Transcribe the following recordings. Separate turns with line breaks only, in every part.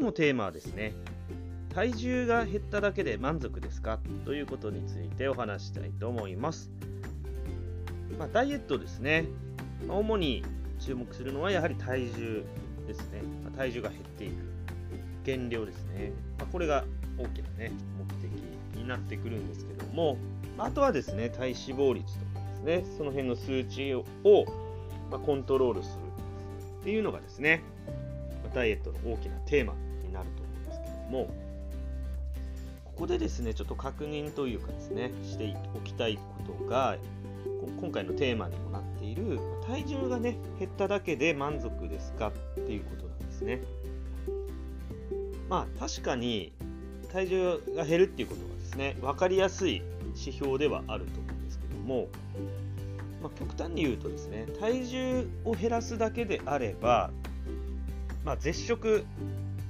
日のテーマはですね、体重が減っただけで満足ですか？ということについてお話したいと思います。まあ、ダイエットですね、まあ、主に注目するのはやはり体重ですね、まあ、体重が減っていく。減量ですね、まこれが大きなね目的になってくるんですけども、まあとはですね体脂肪率とかですね。その辺の数値を、まコントロールするっていうのがですね、まダイエットの大きなテーマ。になると思うんですけどもここでですねちょっと確認というかですねしておきたいことが今回のテーマにもなっている体重がね減っただけで満足ですか？っていうことなんですね。まあ確かに体重が減るっていうことはですね分かりやすい指標ではあると思うんですけども、まあ、極端に言うとですね体重を減らすだけであれば、まあ、絶食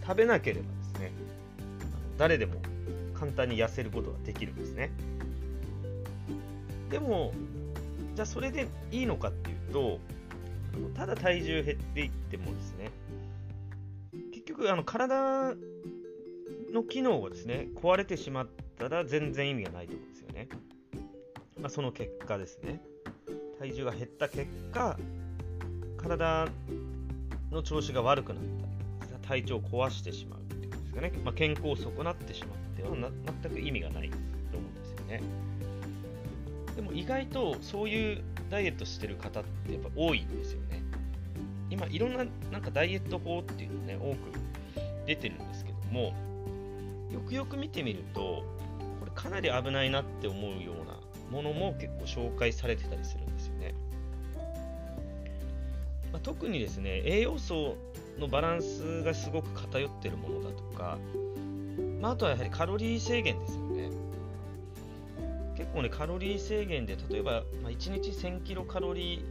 食べなければですね誰でも簡単に痩せることができるんですね。でもじゃあそれでいいのかっていうとただ体重減っていってもですね結局あの体の機能がですね壊れてしまったら全然意味がないと思うんですよね、まあ、その結果ですね。体重が減った結果体の調子が悪くなった。体調を壊してしまうっていうですかね、まあ、健康を損なってしまっては全く意味がないと思うんですよねでも意外とそういうダイエットしてる方ってやっぱ多いんですよね。今いろんななんかダイエット法っていうのね、多く出てるんですけども、よくよく見てみると、これかなり危ないなって思うようなものも結構紹介されてたりするんですよね。まあ、特にですね、栄養素のバランスがすごく偏ってるものだとか、まあ、あとはやはりカロリー制限ですよね。結構ね、カロリー制限で、例えば、まあ、1日1000キロカロリー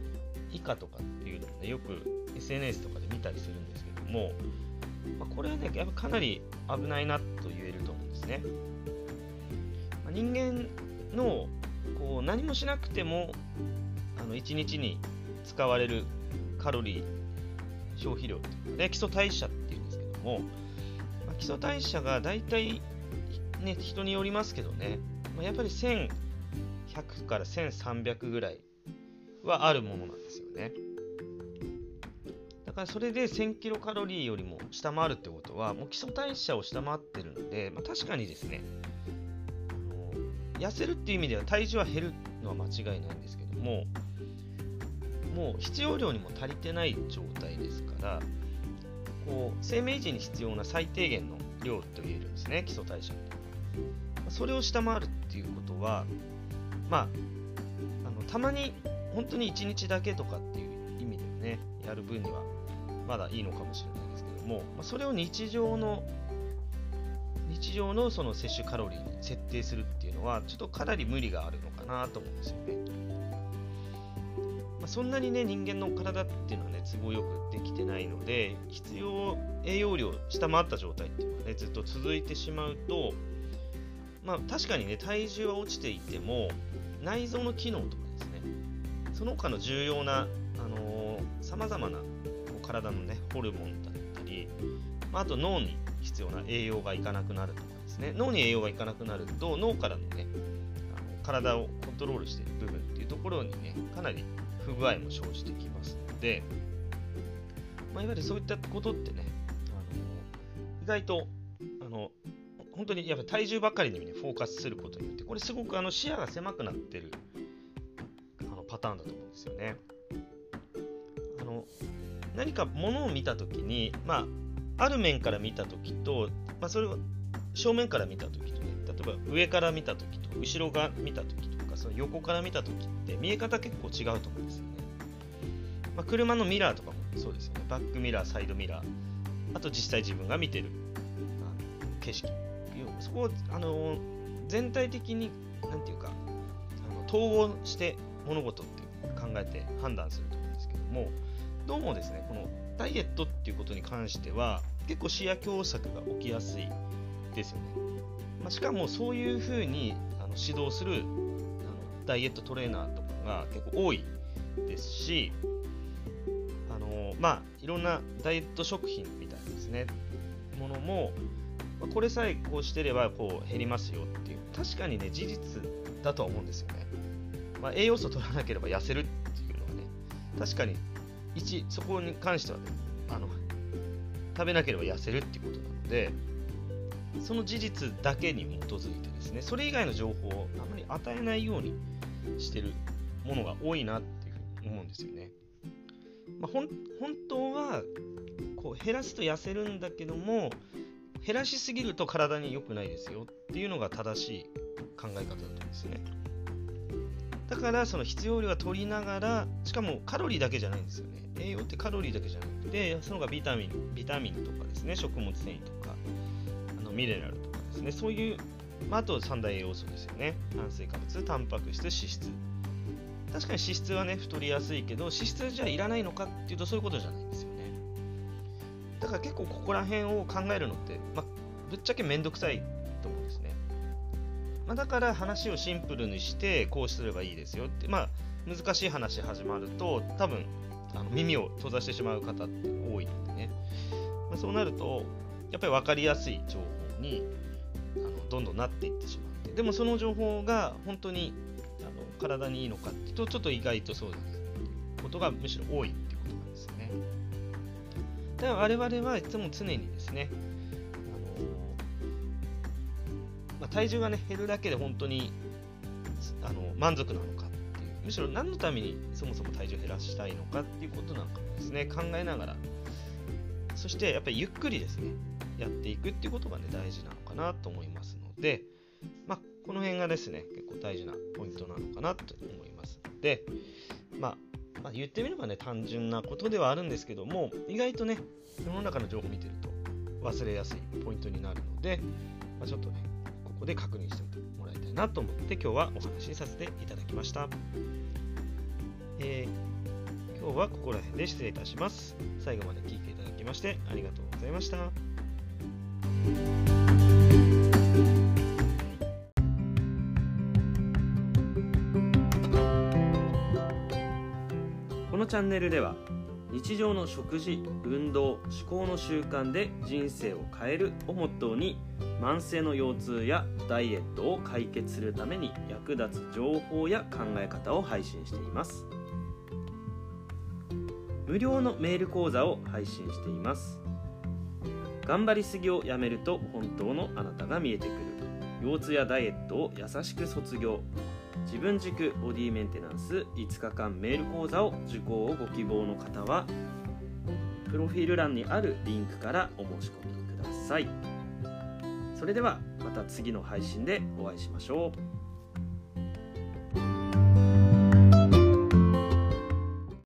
以下とかっていうのをね、よく SNS とかで見たりするんですけども、まあ、これはね、やっぱかなり危ないなと言えると思うんですね。まあ、人間のこう何もしなくてもあの1日に使われるカロリー消費量っていうね、基礎代謝っていうんですけども、まあ、基礎代謝が大体、ね、人によりますけどね、まあ、やっぱり1100から1300ぐらいはあるものなんですよね。だからそれで1000キロカロリーよりも下回るってことは、もう基礎代謝を下回ってるので、まあ、確かにですね、痩せるっていう意味では体重は減るのは間違いないんですけども、もう必要量にも足りてない状態ですから、こう生命維持に必要な最低限の量と言えるんですね、基礎代謝。それを下回るっていうことは、まあ、あのたまに本当に1日だけとかっていう意味でね、やる分にはまだいいのかもしれないですけども、まあ、それを日常の日常のその摂取カロリーに設定するっていうのは、ちょっとかなり無理があるのかなと思うんですよね。そんなにね、人間の体っていうのはね、都合よくできてないので、必要栄養量下回った状態っていうのがね、ずっと続いてしまうと、まあ、確かにね、体重は落ちていても、内臓の機能とかですね、その他の重要な、さまざまな体のね、ホルモンだったり、あ、と脳に必要な栄養がいかなくなるとかですね、脳に栄養がいかなくなると、脳からのね、あの体をコントロールしている部分っていうところにね、かなり不具合も生じてきますので、まあ、いわゆるそういったことってね、あの意外とあの本当にやっぱ体重ばかりに、ね、フォーカスすることによって、これすごくあの視野が狭くなってるあのパターンだと思うんですよね。あの何か物を見たときに、まあ、ある面から見たときと、まあ、それを正面から見たときとね、例えば上から見たときと、後ろが見たときと、その横から見たときって見え方結構違うと思うんですよね。まあ、車のミラーとかもそうですよね。バックミラー、サイドミラー、あと実際自分が見てる景色そこをあの全体的になんていうかあの統合して物事って考えて判断すると思うんですけどもどうもですねこのダイエットっていうことに関しては結構視野狭窄が起きやすいですよね、まあ、しかもそういうふうにあの指導するダイエットトレーナーとかが結構多いですしあのまあいろんなダイエット食品みたいなですねものもまこれさえこうしてればこう減りますよっていう。確かにね事実だとは思うんですよね、まあ、栄養素取らなければ痩せるっていうのはね確かに一そこに関してはねあの食べなければ痩せるっていうことなのでその事実だけに基づいてですねそれ以外の情報をあまり与えないようにしてるものが多いなっていうふうに思うんですよね。まあ、本当はこう減らすと痩せるんだけども減らしすぎると体に良くないですよっていうのが正しい考え方だと思うんですね。だからその必要量は取りながらしかもカロリーだけじゃないんですよね。栄養ってカロリーだけじゃなくてその他ビタミンビタミンとかですね食物繊維とかミネラルとかですね。そういう、まあ、あと三大栄養素ですよね。炭水化物タンパク質脂質。確かに脂質はね太りやすいけど脂質じゃいらないのかっていうとそういうことじゃないんですよね。だから結構ここら辺を考えるのって、まあ、ぶっちゃけめんどくさいと思うんですね、まあ、だから話をシンプルにしてこうすればいいですよってまあ難しい話始まると多分あの耳を閉ざしてしまう方って多いのでね、まあ、そうなるとやっぱり分かりやすい情報にあのどんどんなっていってしまって。でもその情報が本当にあの体にいいのかっていうとちょっと意外とそうだことがむしろ多いっていうことなんですよね。だから我々はいつも常にですねあの、まあ、体重がね減るだけで本当にあの満足なのかっていうむしろ何のためにそもそも体重を減らしたいのかっていうことなんかもですね、考えながら、そしてやっぱりゆっくりですね、やっていくっていうことがね、大事なのかなと思いますので、まあ、この辺がですね、結構大事なポイントなのかなと思いますので、まあ、まあ、言ってみればね、単純なことではあるんですけども、意外とね、世の中の情報を見てると忘れやすいポイントになるので、まあ、ちょっとね、ここで確認してもらいたいなと思って今日はお話しさせていただきました。えー、今日はここら辺で失礼いたします。最後まで聞いていただきましてありがとうございました。このチャンネルでは日常の食事運動思考の習慣で人生を変えるをモットーに慢性の腰痛やダイエットを解決するために役立つ情報や考え方を配信しています。無料のメール講座を配信しています頑張りすぎをやめると本当のあなたが見えてくる。腰痛やダイエットを優しく卒業。自分軸ボディメンテナンス。5日間メール講座を受講をご希望の方はプロフィール欄にあるリンクからお申し込みください。それではまた次の配信でお会いしましょう。